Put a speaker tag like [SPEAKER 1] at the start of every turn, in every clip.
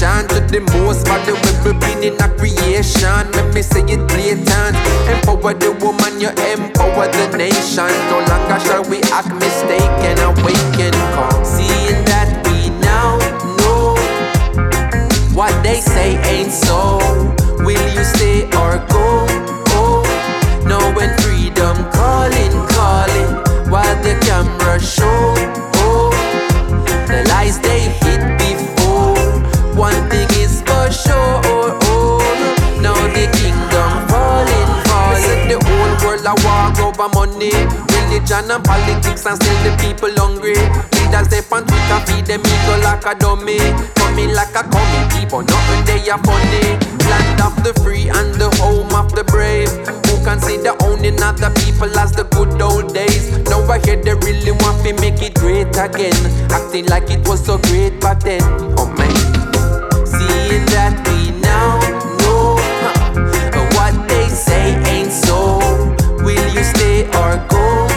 [SPEAKER 1] connection to the most valuable being in a creation. Let me say it blatant. Empower the woman, you empower the nation. No longer shall we act mis- on politics and still the people hungry. Leaders they on Twitter feed them ego like a dummy. Coming like a commie, people nothing they are funny. Land of the
[SPEAKER 2] free and the
[SPEAKER 3] home of
[SPEAKER 4] the brave. Who consider owning other people as the good old days? Now I hear they really want to make it great again. Acting like it was so great back then. Oh man, seeing that we now know what they say ain't so. Will you stay or go?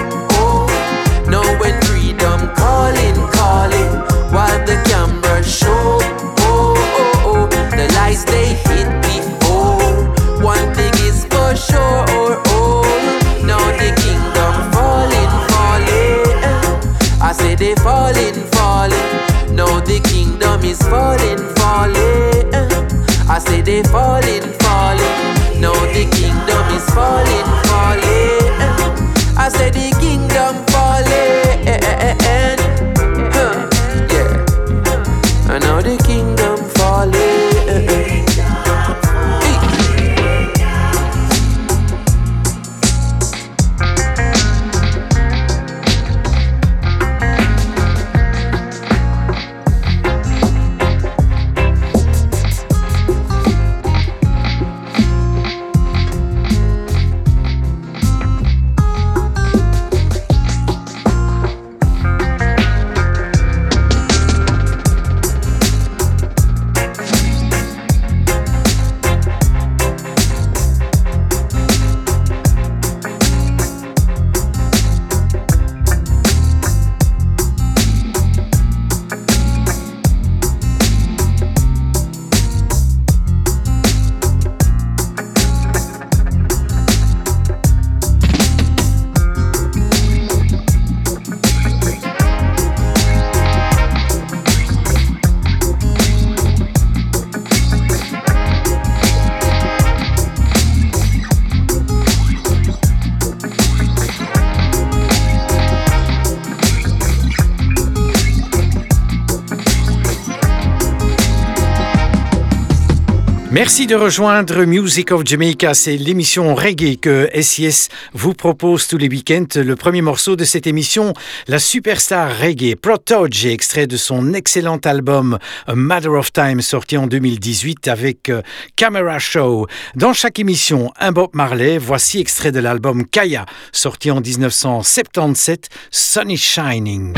[SPEAKER 4] Merci de rejoindre Music of Jamaica. C'est l'émission reggae que SIS vous propose tous les week-ends. Le premier morceau de cette émission, la superstar reggae Protoge, extrait de son excellent album A Matter of Time, sorti en 2018 avec euh, Camera Show. Dans chaque émission, un Bob Marley. Voici extrait de l'album Kaya, sorti en 1977, Sun is Shining.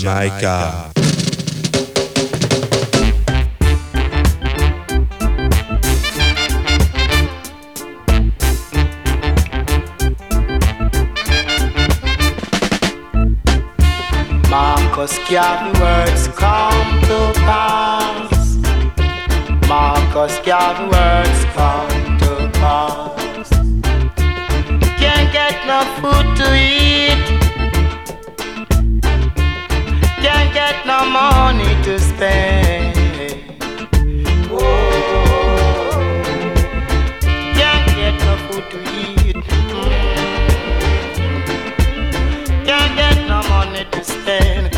[SPEAKER 4] Jamaica. Marcus Garvey words come to pass. Marcus Garvey words come to pass. Can't get no food to eat. No money to spend. Can't get no food to eat. Can't get no money to spend.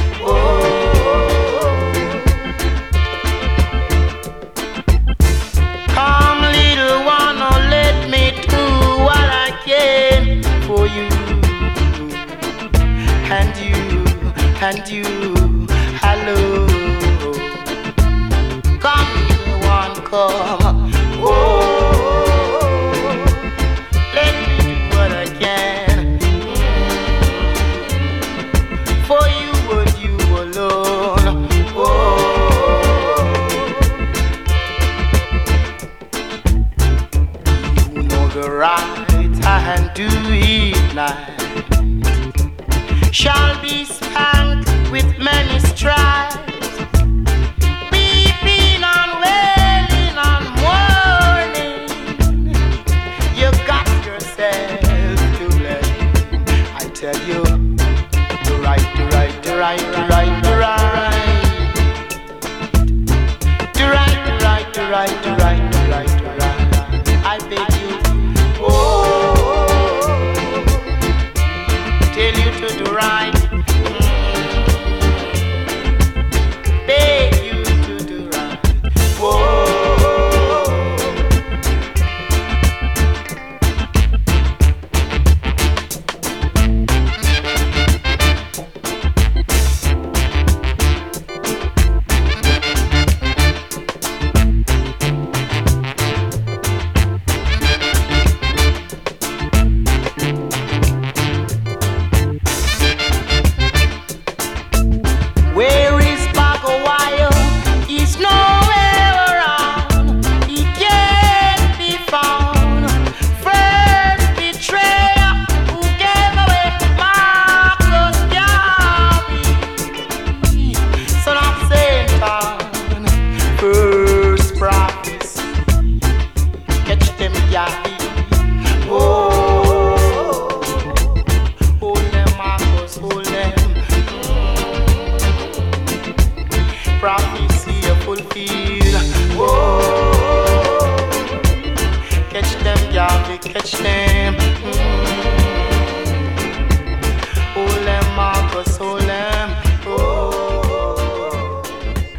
[SPEAKER 4] Come little one, oh, let me do what I can for you and you and you.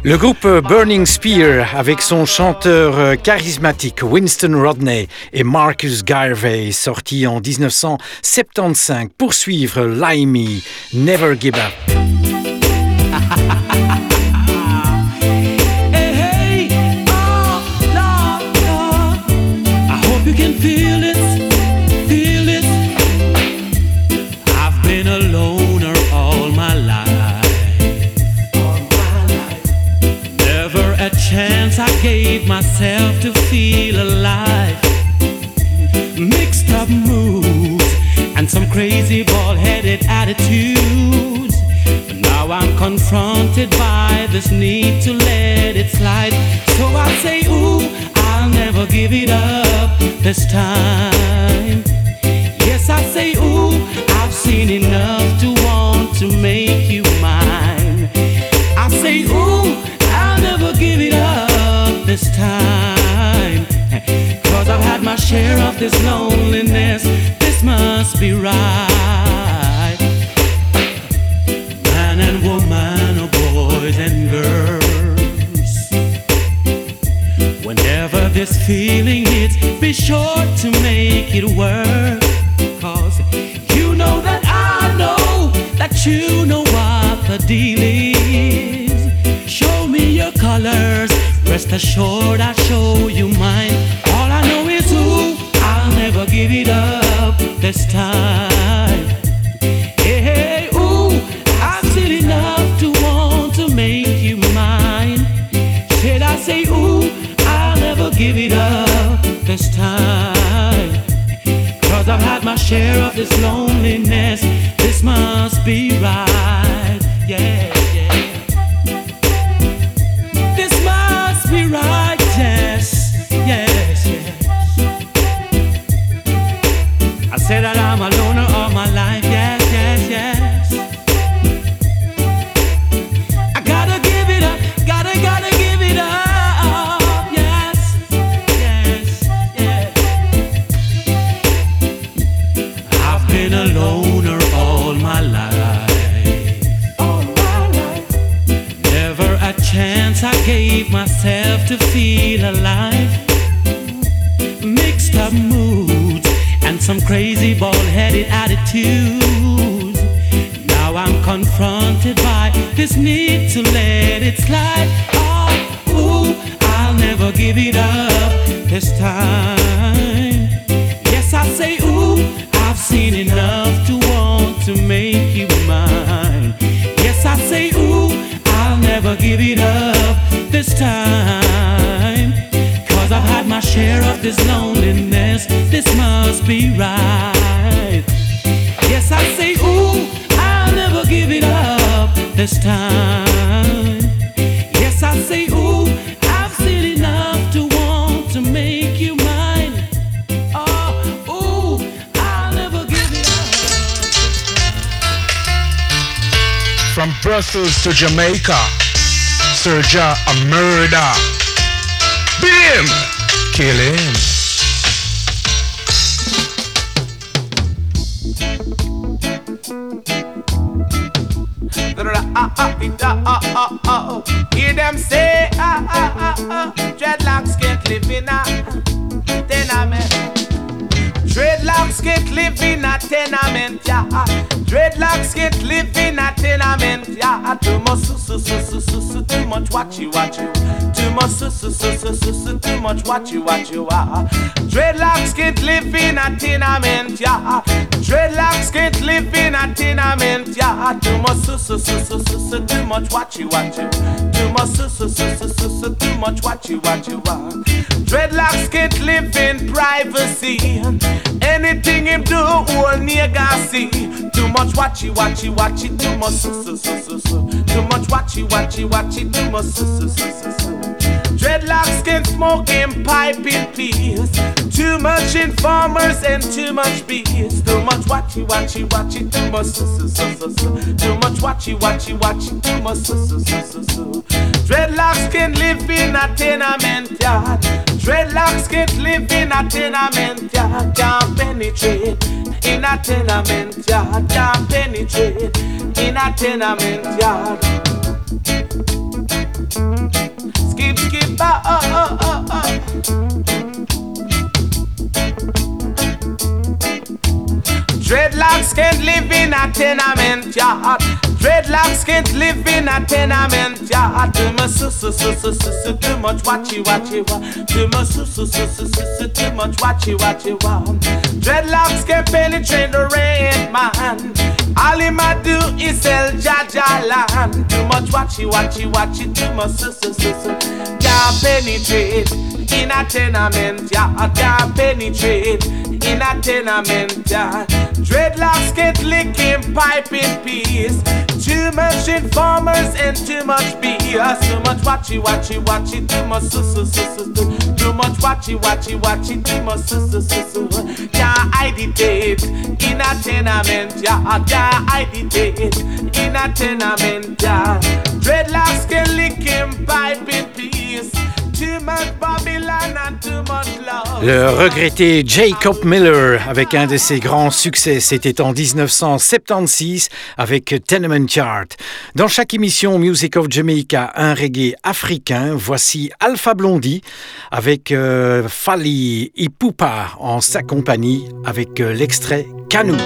[SPEAKER 2] Le groupe Burning Spear, avec son chanteur euh, charismatique Winston Rodney et Marcus Garvey, sorti en 1975, poursuivre Limey, Never Give Up.
[SPEAKER 5] crazy bald headed attitudes. But now I'm confronted by this need to let it slide. So I say, Ooh, I'll never give it up this time. Yes, I say, Ooh, I've seen enough to want to make you mine. I say, Ooh, I'll never give it up this time. Cause I've had my share of this loneliness. Must be right. Man and woman, or boys and girls. Whenever this feeling hits, be sure to make it work. Cause you know that I know that you know what the deal is. Show me your colors, rest assured I'll show you mine. All I know is I'll never give it up this time. Hey, ooh, I've seen enough to want to make you mine. Should I say, ooh, I'll never give it up this time. Cause I've had my share of this loneliness, this must be right, yeah.
[SPEAKER 6] From Brussels to Jamaica, Serja a murder. Beat him, kill him.
[SPEAKER 7] Hear them say, ah, ah, ah, ah, dreadlocks can't live in a tenement. Dreadlocks can't live in a tenement, yeah. Can't live in a tenement, yeah. Too much su su su su su too much watch you watch you. Too much su su su su su su, too much watchy watchy. Ah. Dreadlocks can't live in a tenement, yeah. Dreadlocks can't live in a tenement, yeah. Too much su su su su su su, too much watchy watchy. Too much su su su su su su, too much watchy watchy. Ah. Dreadlocks can't live in privacy. Anything him do, all nigga see. Too much watchy watchy watchy, too much su su su su su. Too much watchy watchy watchy, too much su su su su su. Dreadlocks can smoke and pipe in peace. Too much informers and too much bees. Too much watchy watchy watchy, too much su su su su su. Too much watchy watchy watchy, too much su su su su su. Dreadlocks can live in a tenement yard. Dreadlocks can't live in a tenement yard. Can't penetrate in a tenement yard. Can't penetrate in a tenement yard. Dreadlocks can't live in a tenement yard. Dreadlocks can't live in a tenement yard. Too much su su su su su su, too much watchy watchy wa. Too much su su su su su su, too much watchy watchy wa. Dreadlocks can't penetrate the red man. All him a do is sell Jaja land. Too much watchy watchy watchy, too much su su su su. Can't penetrate in a tenement yard. Can't penetrate in a tenement yard. Dreadlocks get licking pipe in peace. Too much informers and too much BS. Too much watchy watchy watchy. Too much su su su su. su. Too much watchy watchy watchy. Su su su. Can't hide it in a tenement yard. Can't hide it in a tenement yard. Dreadlocks get licking pipe in peace.
[SPEAKER 2] Le regretté Jacob Miller avec un de ses grands succès, c'était en 1976 avec Tenement Yard. Dans chaque émission Music of Jamaica, un reggae africain, voici Alpha Blondie avec euh, Fali Ipupa en sa compagnie avec euh, l'extrait Canoe.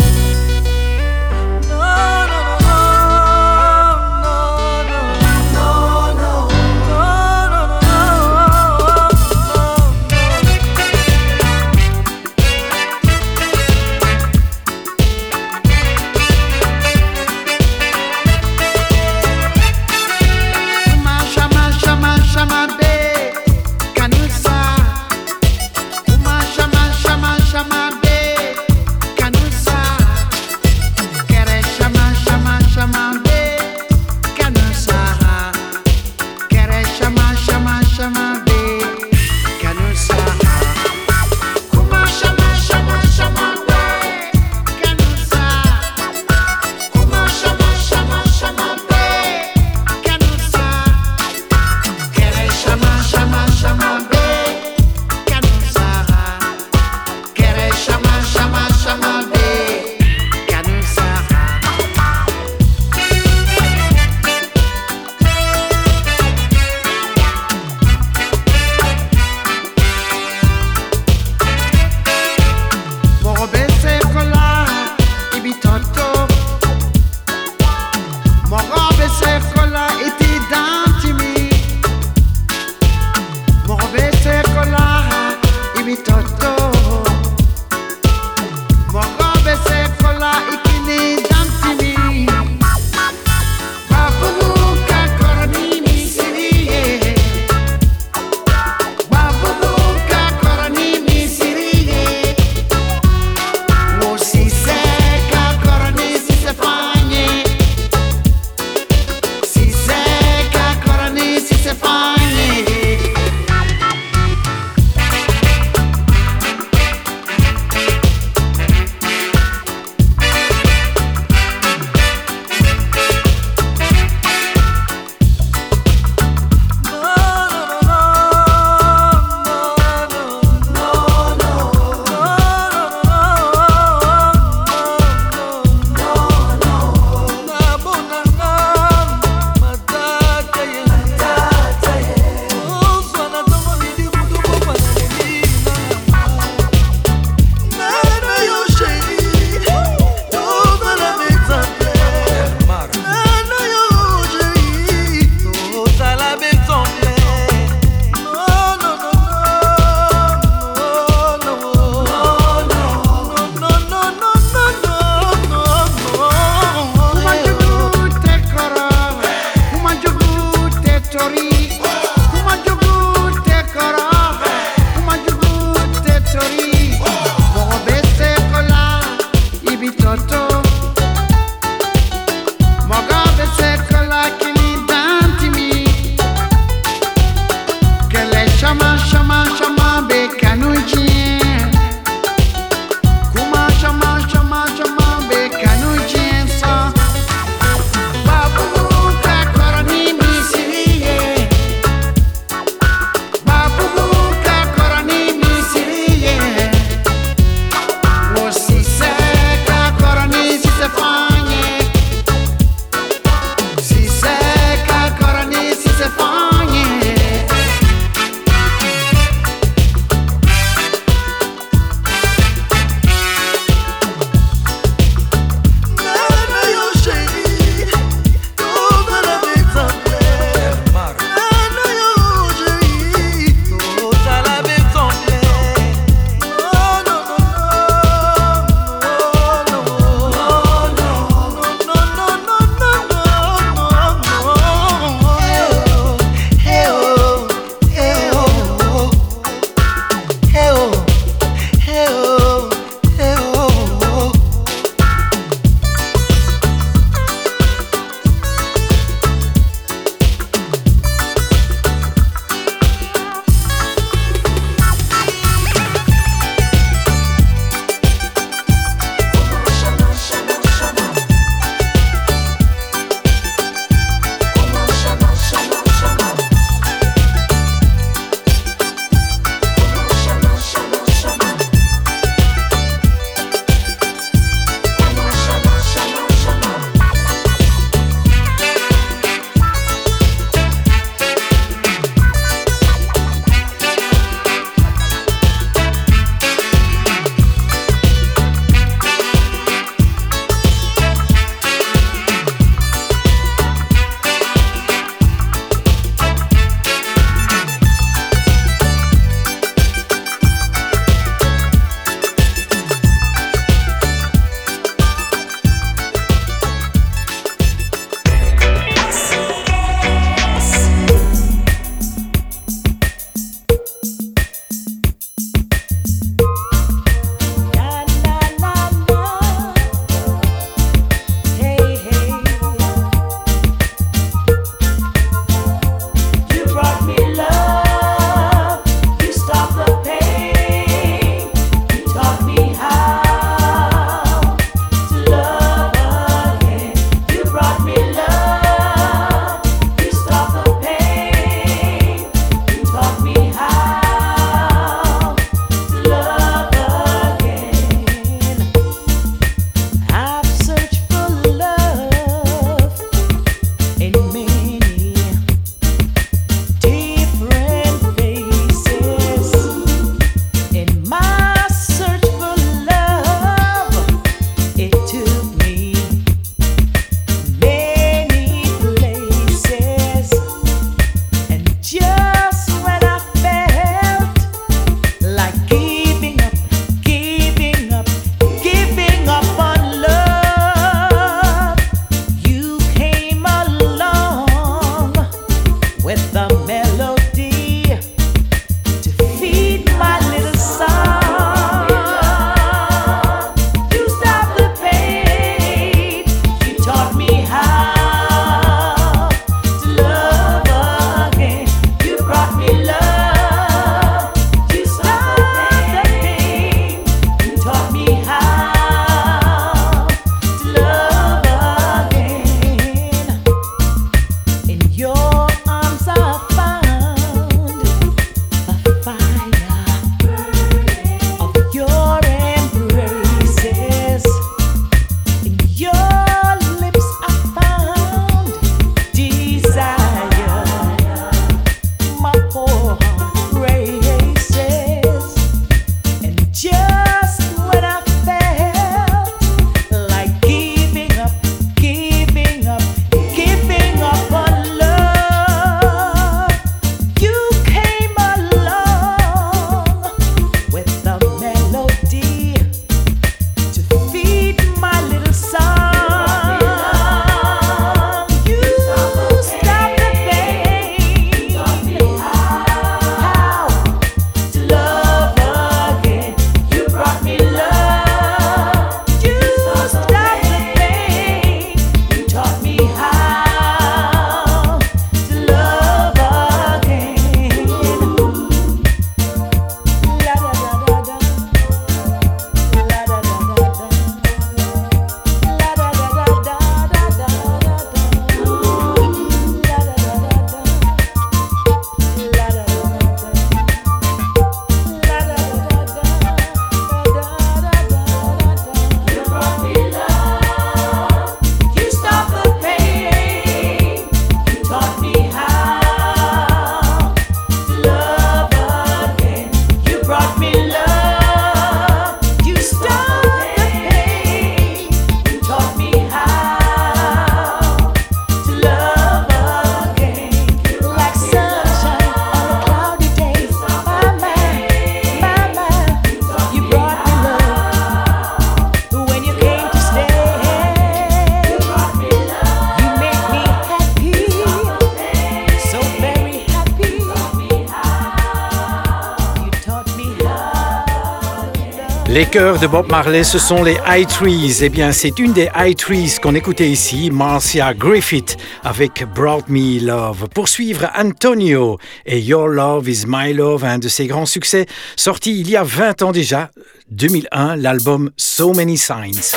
[SPEAKER 8] Les chœurs de Bob Marley, ce sont les High Trees. Eh bien, c'est une des High Trees qu'on écoutait ici, Marcia Griffith, avec Brought Me Love. Pour suivre Antonio et Your Love is My Love, un de ses grands succès, sorti il y a 20 ans déjà, 2001, l'album So Many Signs.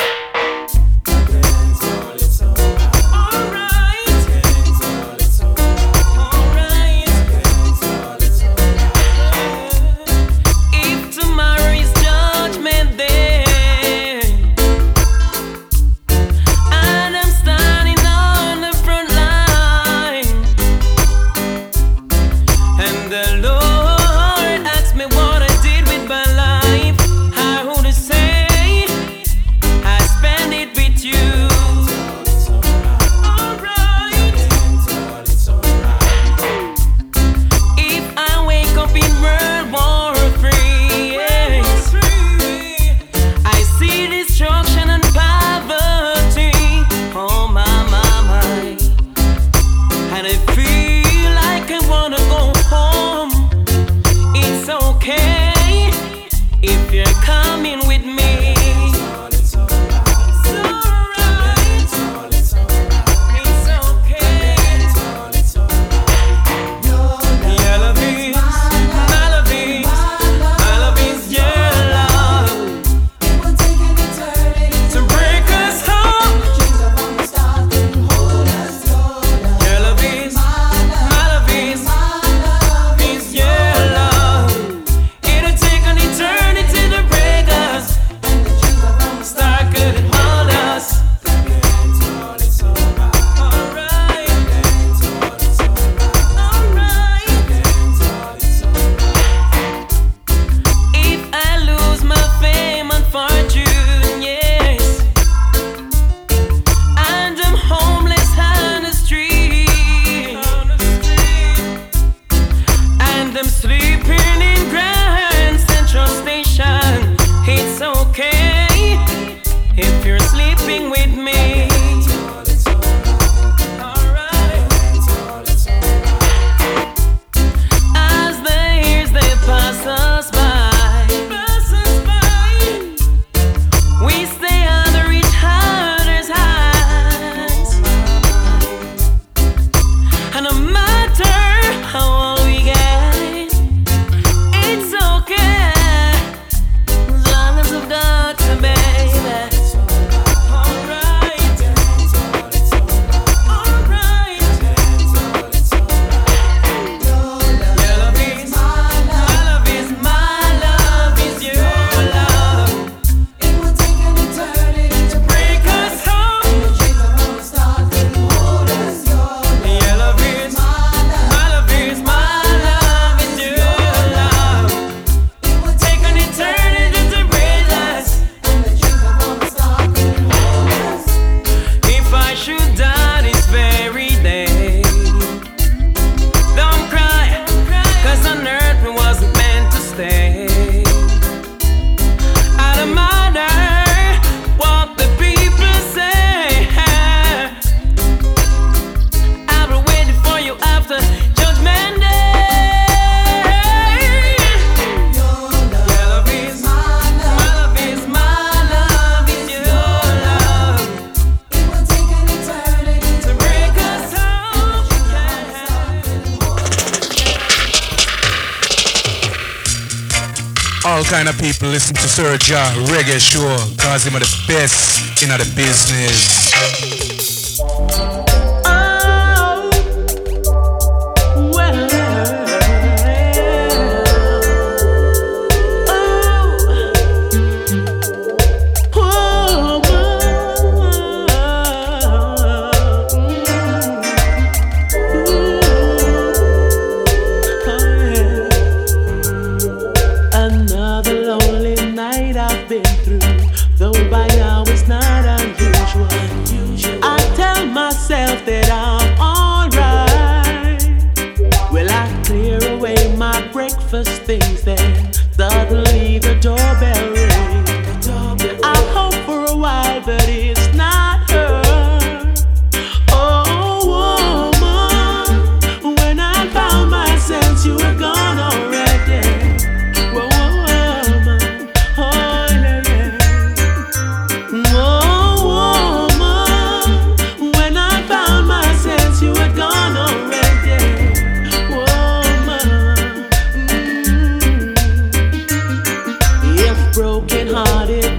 [SPEAKER 9] Listen to Sir Jah Reggae Show, cause him are the best in the business.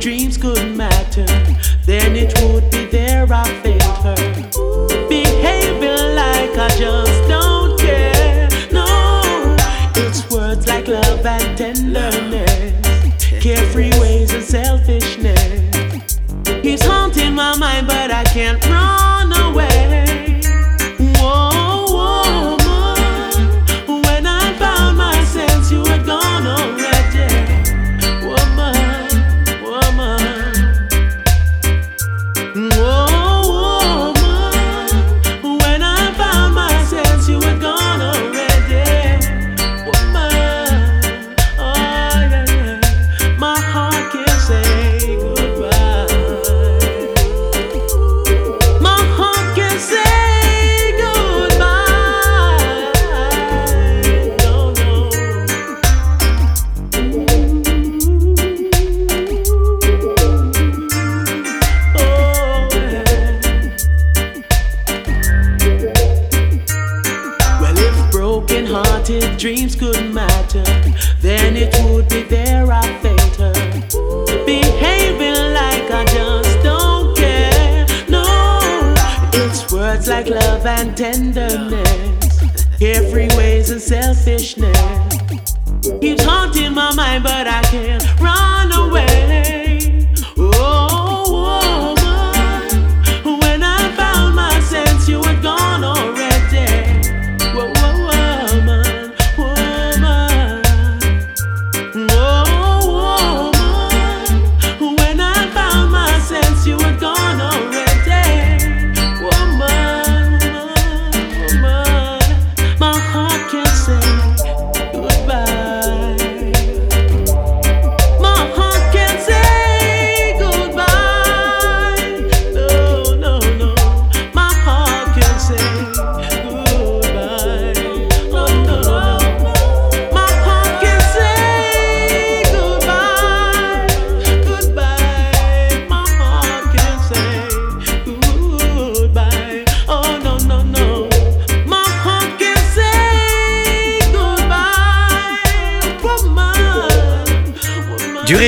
[SPEAKER 10] dreams couldn't matter. Then it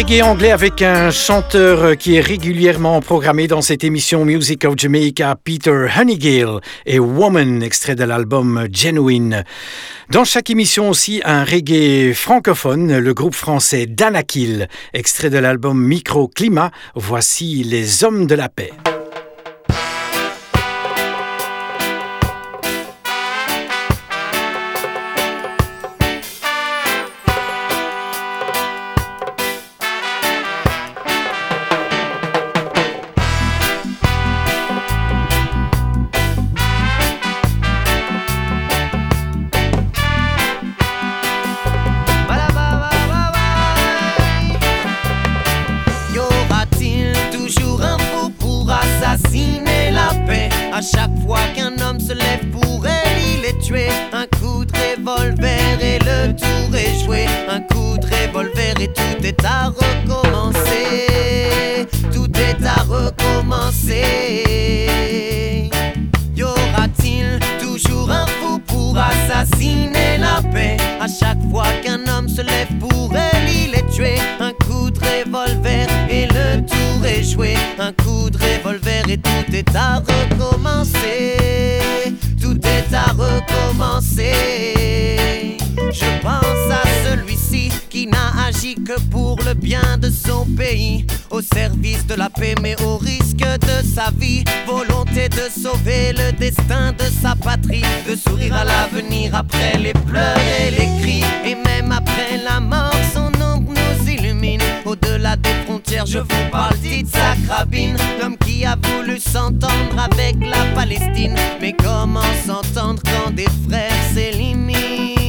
[SPEAKER 8] reggae anglais avec un chanteur euh, qui est régulièrement programmé dans cette émission Music of Jamaica, Peter Honeygill et Woman, extrait de l'album Genuine. Dans chaque émission aussi, un reggae francophone, le groupe français Danakil, extrait de l'album Microclimat, voici les hommes de la paix.
[SPEAKER 11] n'a agi que pour le bien de son pays, au service de la paix mais au risque de sa vie. Volonté de sauver le destin de sa patrie, de sourire à l'avenir après les pleurs et les cris, et même après la mort, son ombre nous illumine. Au-delà des frontières, je vous parle sa Rabin, l'homme qui a voulu s'entendre avec la Palestine. Mais comment s'entendre quand des frères s'éliminent?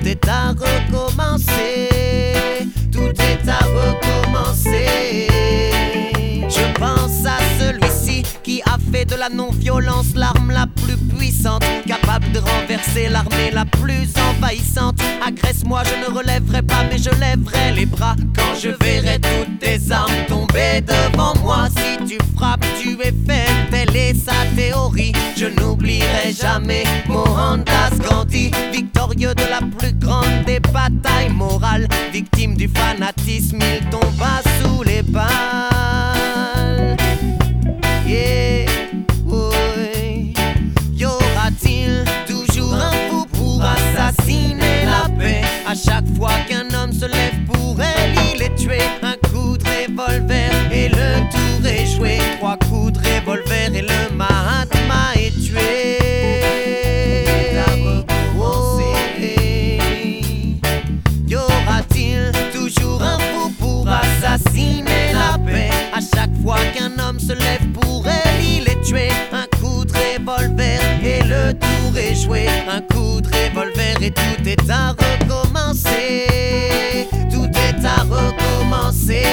[SPEAKER 11] Tout est à recommencer. Tout est à recommencer. Je pense à celui-ci qui a fait de la non-violence l'arme la plus puissante, capable de renverser l'armée la plus envahissante. Agresse-moi, je ne relèverai pas, mais je lèverai les bras quand je verrai toutes tes armes tomber devant moi. Si tu frappes, tu es faible, sa théorie. Je n'oublierai jamais Mohandas Gandhi, victorieux de la plus grande des batailles morales, victime du fanatisme, il tomba sous les balles. Yeah, oui. Y aura-t-il toujours un fou pour assassiner la paix? À chaque fois qu'un homme se lève pour elle, il est tué. Un coup de revolver et le tour est joué. Qu'un homme se lève pour elle, il est tué. Un coup de revolver et le tour est joué. Un coup de revolver et tout est à recommencer. Tout est à recommencer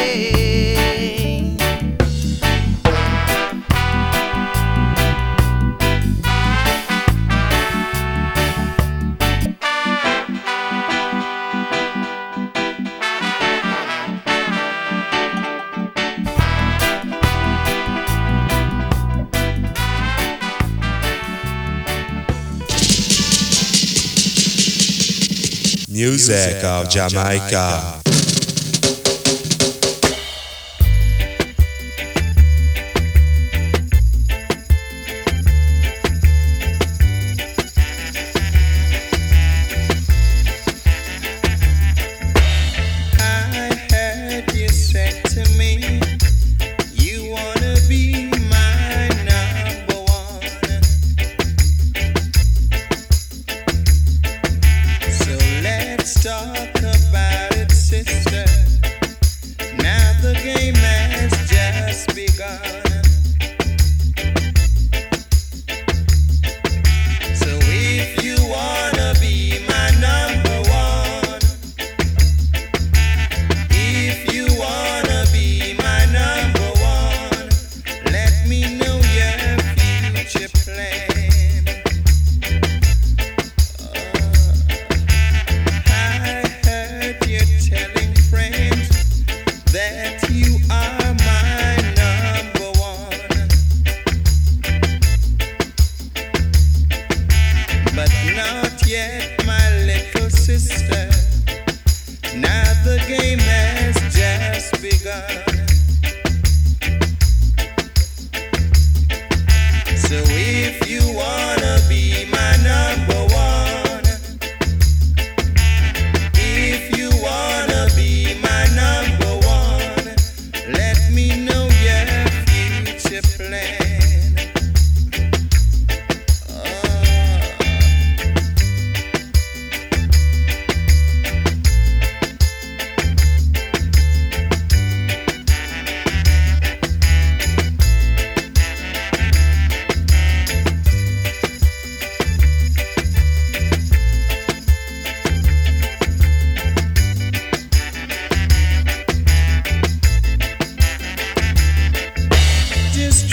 [SPEAKER 12] Music of Jamaica.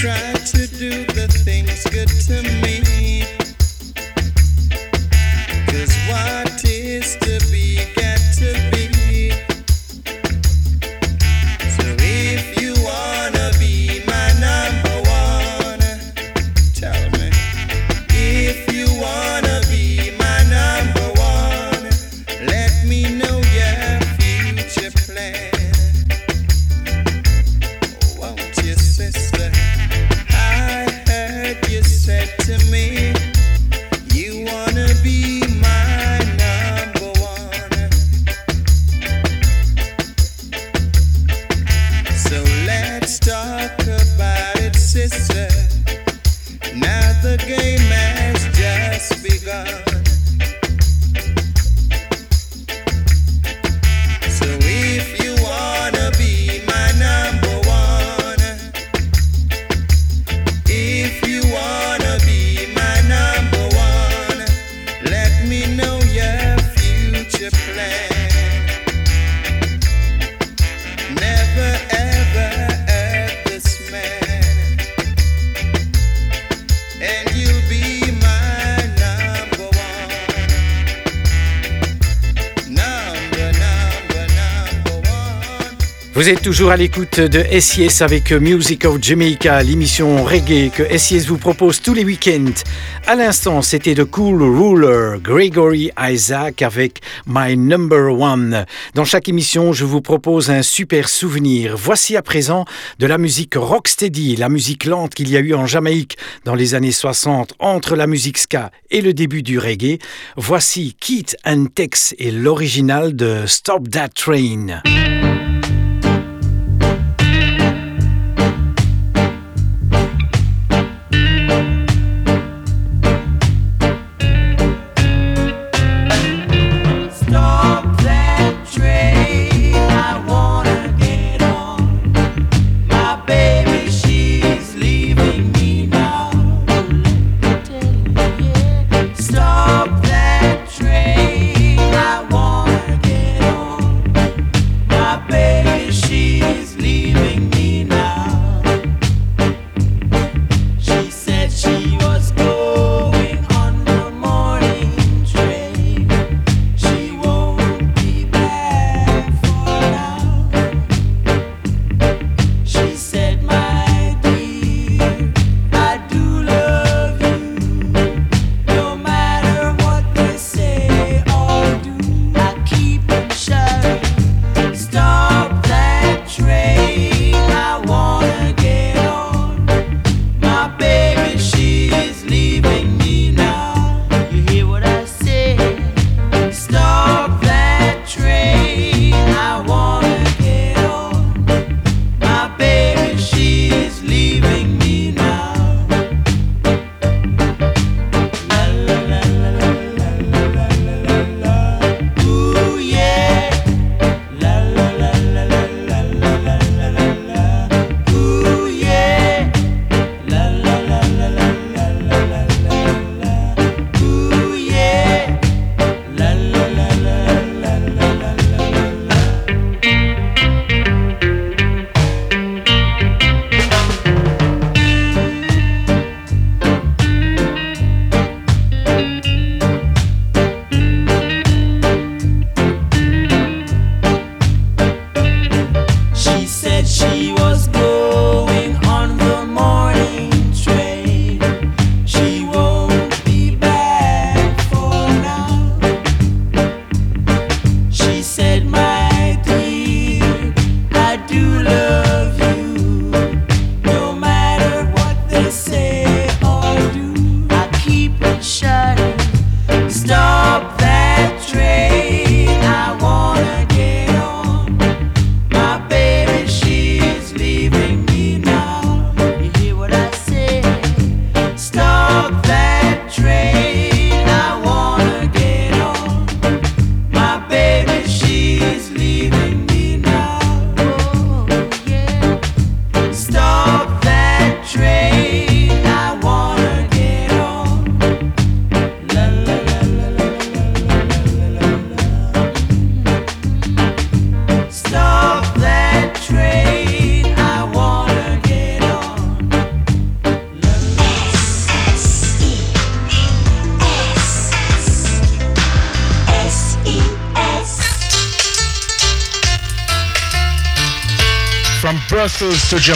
[SPEAKER 9] Try
[SPEAKER 2] toujours à l'écoute de SIS avec Music of Jamaica, l'émission reggae que SIS vous propose tous les week-ends. À l'instant, c'était The Cool Ruler, Gregory Isaac avec My Number One. Dans chaque émission, je vous propose un super souvenir. Voici à présent de la musique rocksteady, la musique lente qu'il y a eu en Jamaïque dans les années 60 entre la musique ska et le début du reggae. Voici Keith and Tex et l'original de Stop That Train.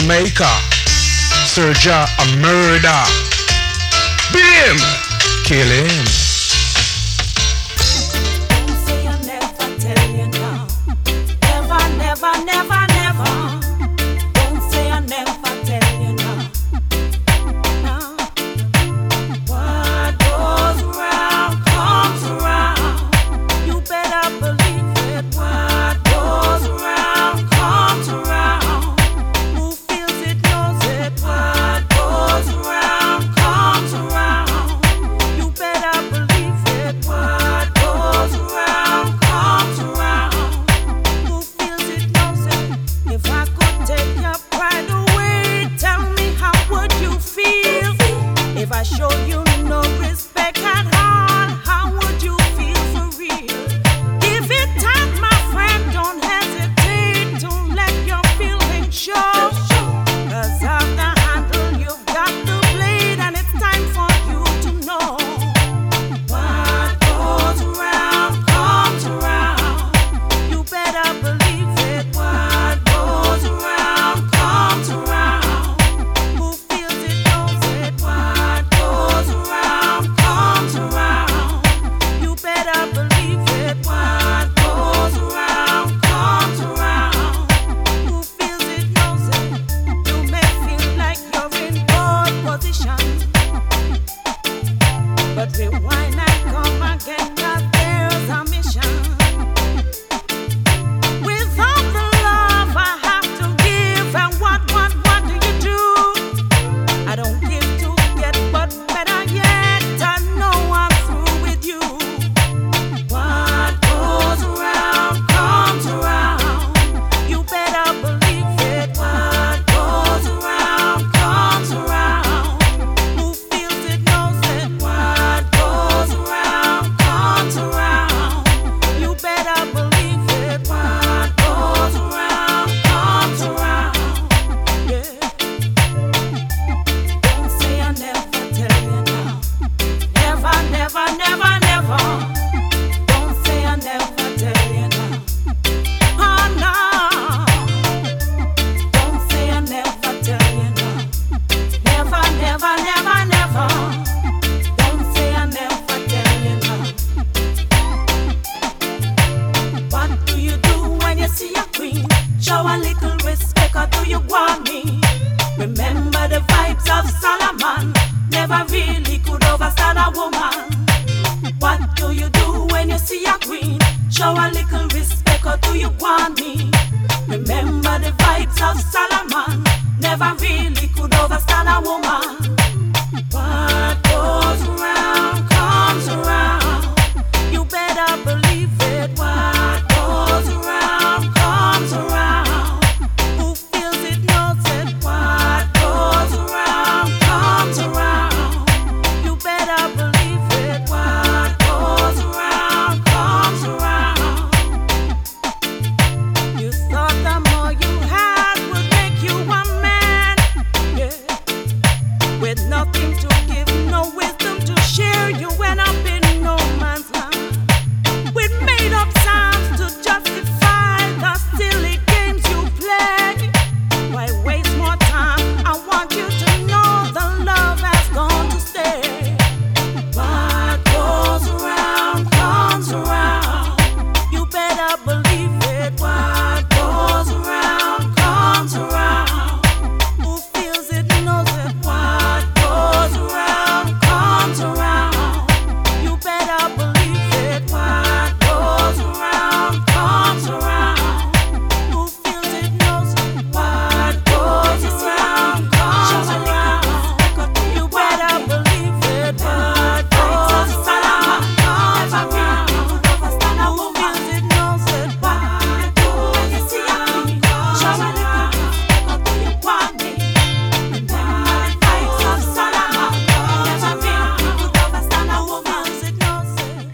[SPEAKER 10] Jamaica. Serja a murder. Him. Kill him.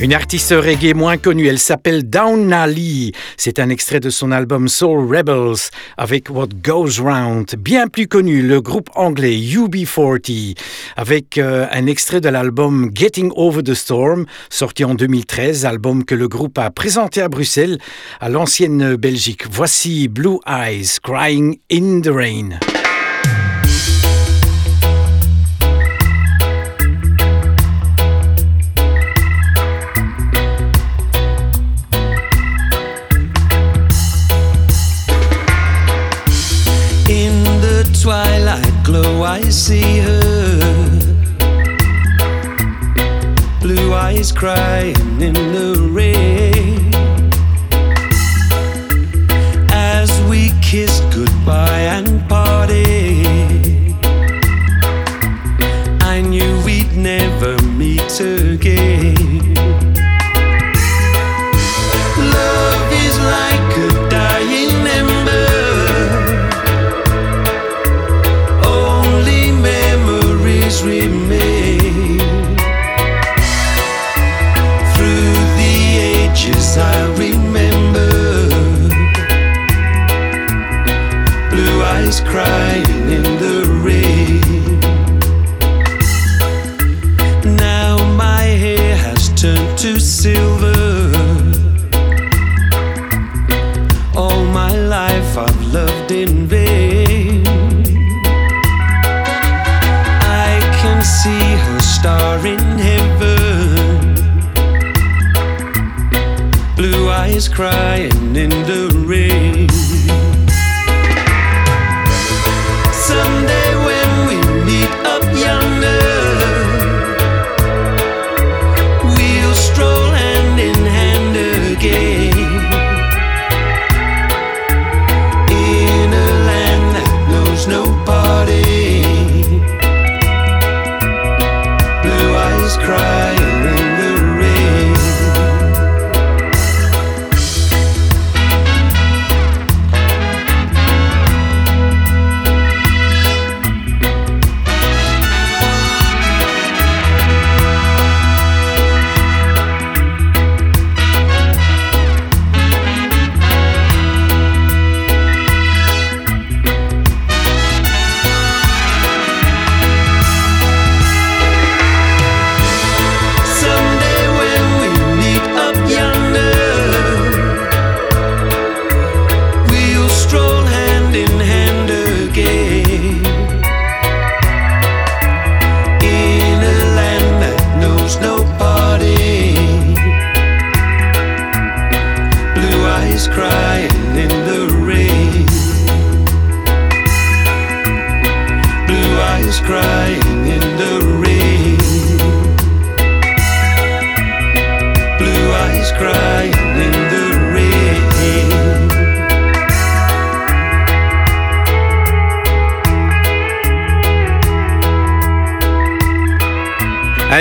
[SPEAKER 2] Une artiste reggae moins connue, elle s'appelle Down Lee. C'est un extrait de son album Soul Rebels avec What Goes Round. Bien plus connu, le groupe anglais UB40 avec euh, un extrait de l'album Getting Over the Storm, sorti en 2013, album que le groupe a présenté à Bruxelles, à l'ancienne Belgique. Voici Blue Eyes Crying in the Rain.
[SPEAKER 5] see her. Blue eyes crying in the rain. As we kiss goodbye and parted. eyes crying in the rain.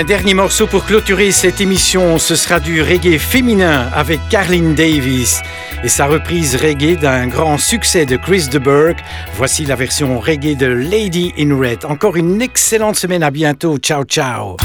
[SPEAKER 2] Dernier morceau pour clôturer cette émission, ce sera du reggae féminin avec Carlin Davis et sa reprise reggae d'un grand succès de Chris de Burgh. Voici la version reggae de Lady in Red. Encore une excellente semaine, à bientôt. Ciao, ciao.